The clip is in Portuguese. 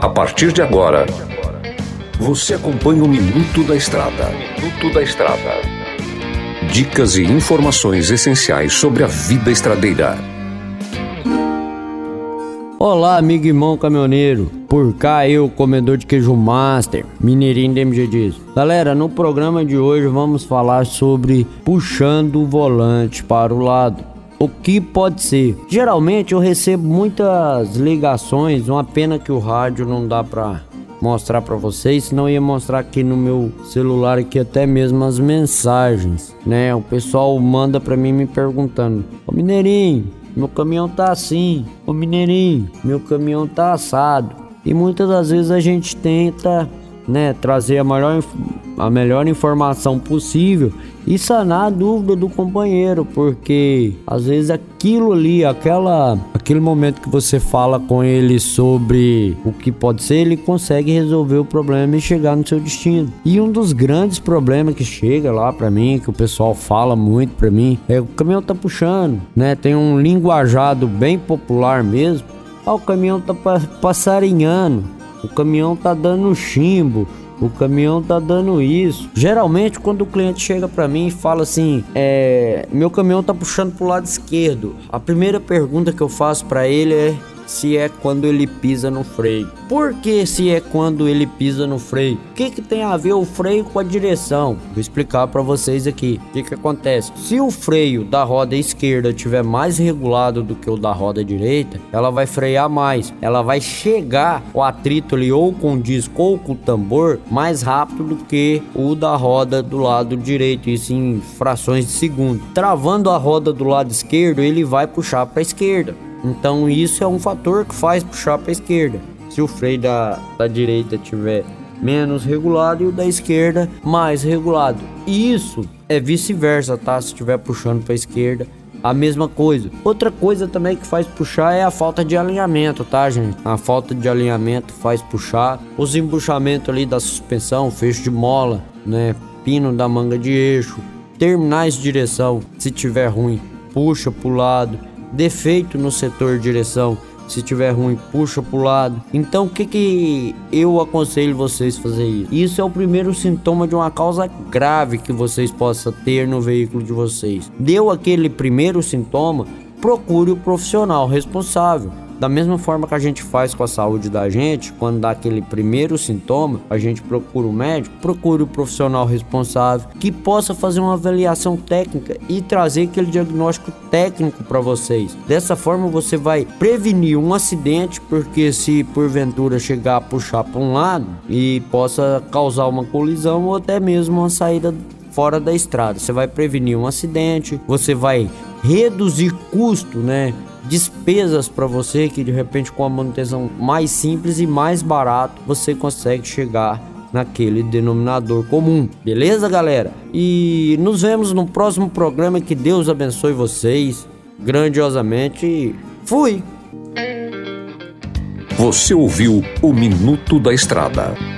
A partir de agora, você acompanha o Minuto da Estrada. Minuto da Estrada. Dicas e informações essenciais sobre a vida estradeira. Olá, amigo e irmão caminhoneiro. Por cá eu, comedor de queijo master, mineirinho da MG diz. Galera, no programa de hoje vamos falar sobre puxando o volante para o lado. O que pode ser? Geralmente eu recebo muitas ligações, uma pena que o rádio não dá pra mostrar para vocês, senão ia mostrar aqui no meu celular aqui até mesmo as mensagens, né? O pessoal manda para mim me perguntando: "Ô Mineirinho, meu caminhão tá assim. Ô Mineirinho, meu caminhão tá assado". E muitas das vezes a gente tenta, né, trazer a maior a melhor informação possível e sanar a dúvida do companheiro, porque às vezes aquilo ali, aquela aquele momento que você fala com ele sobre o que pode ser, ele consegue resolver o problema e chegar no seu destino. E um dos grandes problemas que chega lá para mim, que o pessoal fala muito para mim, é o caminhão tá puxando, né? Tem um linguajado bem popular mesmo. Ah, o caminhão tá passarinhando, o caminhão tá dando chimbo, o caminhão tá dando isso. Geralmente, quando o cliente chega para mim e fala assim: é, meu caminhão tá puxando pro lado esquerdo, a primeira pergunta que eu faço para ele é se é quando ele pisa no freio. Por que se é quando ele pisa no freio? O que, que tem a ver o freio com a direção? Vou explicar para vocês aqui. O que, que acontece? Se o freio da roda esquerda tiver mais regulado do que o da roda direita, ela vai frear mais. Ela vai chegar o atrito ali ou com o disco ou com o tambor mais rápido do que o da roda do lado direito, isso em frações de segundo. Travando a roda do lado esquerdo, ele vai puxar para a esquerda. Então isso é um fator que faz puxar para a esquerda. Se o freio da, da direita tiver menos regulado e o da esquerda mais regulado. E isso é vice-versa, tá? Se estiver puxando para a esquerda, a mesma coisa. Outra coisa também que faz puxar é a falta de alinhamento, tá, gente? A falta de alinhamento faz puxar. Os embuchamentos ali da suspensão, fecho de mola, né? Pino da manga de eixo, terminais de direção, se tiver ruim, puxa pro lado defeito no setor direção. Se tiver ruim, puxa pro lado. Então, o que que eu aconselho vocês fazer isso? Isso é o primeiro sintoma de uma causa grave que vocês possam ter no veículo de vocês. Deu aquele primeiro sintoma, procure o profissional responsável. Da mesma forma que a gente faz com a saúde da gente, quando dá aquele primeiro sintoma, a gente procura o médico, procure o profissional responsável que possa fazer uma avaliação técnica e trazer aquele diagnóstico técnico para vocês. Dessa forma você vai prevenir um acidente, porque se porventura chegar a puxar para um lado e possa causar uma colisão ou até mesmo uma saída fora da estrada. Você vai prevenir um acidente, você vai reduzir custo, né? Despesas para você que de repente com a manutenção mais simples e mais barato você consegue chegar naquele denominador comum. Beleza, galera? E nos vemos no próximo programa. Que Deus abençoe vocês grandiosamente. Fui! Você ouviu o Minuto da Estrada.